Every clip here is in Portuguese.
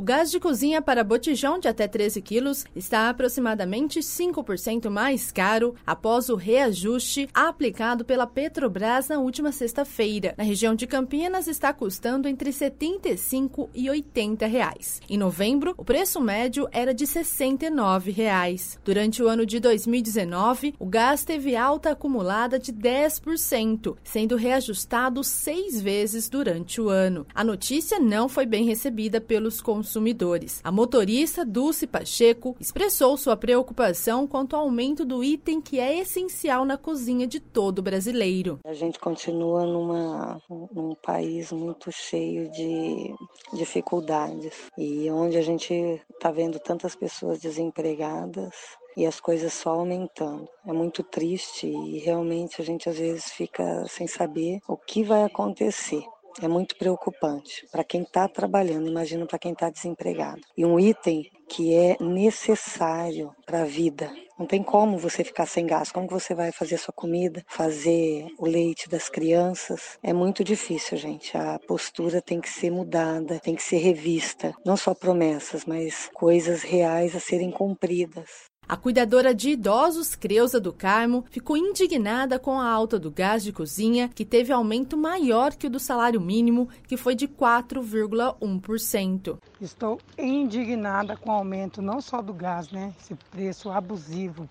O gás de cozinha para botijão de até 13 quilos está aproximadamente 5% mais caro após o reajuste aplicado pela Petrobras na última sexta-feira. Na região de Campinas está custando entre 75 e 80 reais. Em novembro, o preço médio era de 69 reais. Durante o ano de 2019, o gás teve alta acumulada de 10%, sendo reajustado seis vezes durante o ano. A notícia não foi bem recebida pelos consumidores consumidores. A motorista Dulce Pacheco expressou sua preocupação quanto ao aumento do item que é essencial na cozinha de todo brasileiro. A gente continua numa, num país muito cheio de dificuldades e onde a gente está vendo tantas pessoas desempregadas e as coisas só aumentando. É muito triste e realmente a gente às vezes fica sem saber o que vai acontecer é muito preocupante para quem está trabalhando, imagina para quem está desempregado. E um item que é necessário para a vida. Não tem como você ficar sem gás. Como que você vai fazer sua comida, fazer o leite das crianças? É muito difícil, gente. A postura tem que ser mudada, tem que ser revista. Não só promessas, mas coisas reais a serem cumpridas. A cuidadora de idosos, Creuza do Carmo, ficou indignada com a alta do gás de cozinha, que teve aumento maior que o do salário mínimo, que foi de 4,1%. Estou indignada com o aumento não só do gás, né? Esse preço abusivo,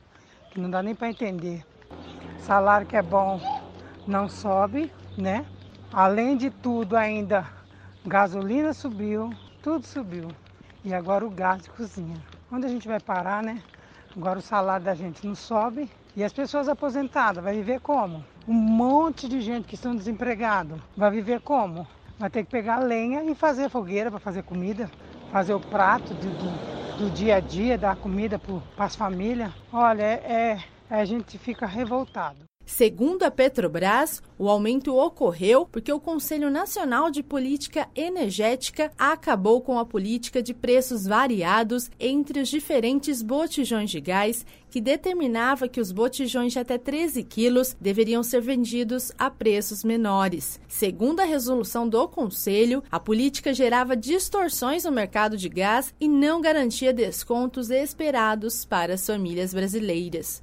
que não dá nem para entender. Salário que é bom não sobe, né? Além de tudo, ainda gasolina subiu, tudo subiu. E agora o gás de cozinha. Onde a gente vai parar, né? Agora o salário da gente não sobe. E as pessoas aposentadas, vai viver como? Um monte de gente que estão desempregados, vai viver como? Vai ter que pegar lenha e fazer fogueira para fazer comida, fazer o prato do, do, do dia a dia, dar comida para as famílias. Olha, é, é, a gente fica revoltado. Segundo a Petrobras, o aumento ocorreu porque o Conselho Nacional de Política Energética acabou com a política de preços variados entre os diferentes botijões de gás, que determinava que os botijões de até 13 quilos deveriam ser vendidos a preços menores. Segundo a resolução do Conselho, a política gerava distorções no mercado de gás e não garantia descontos esperados para as famílias brasileiras.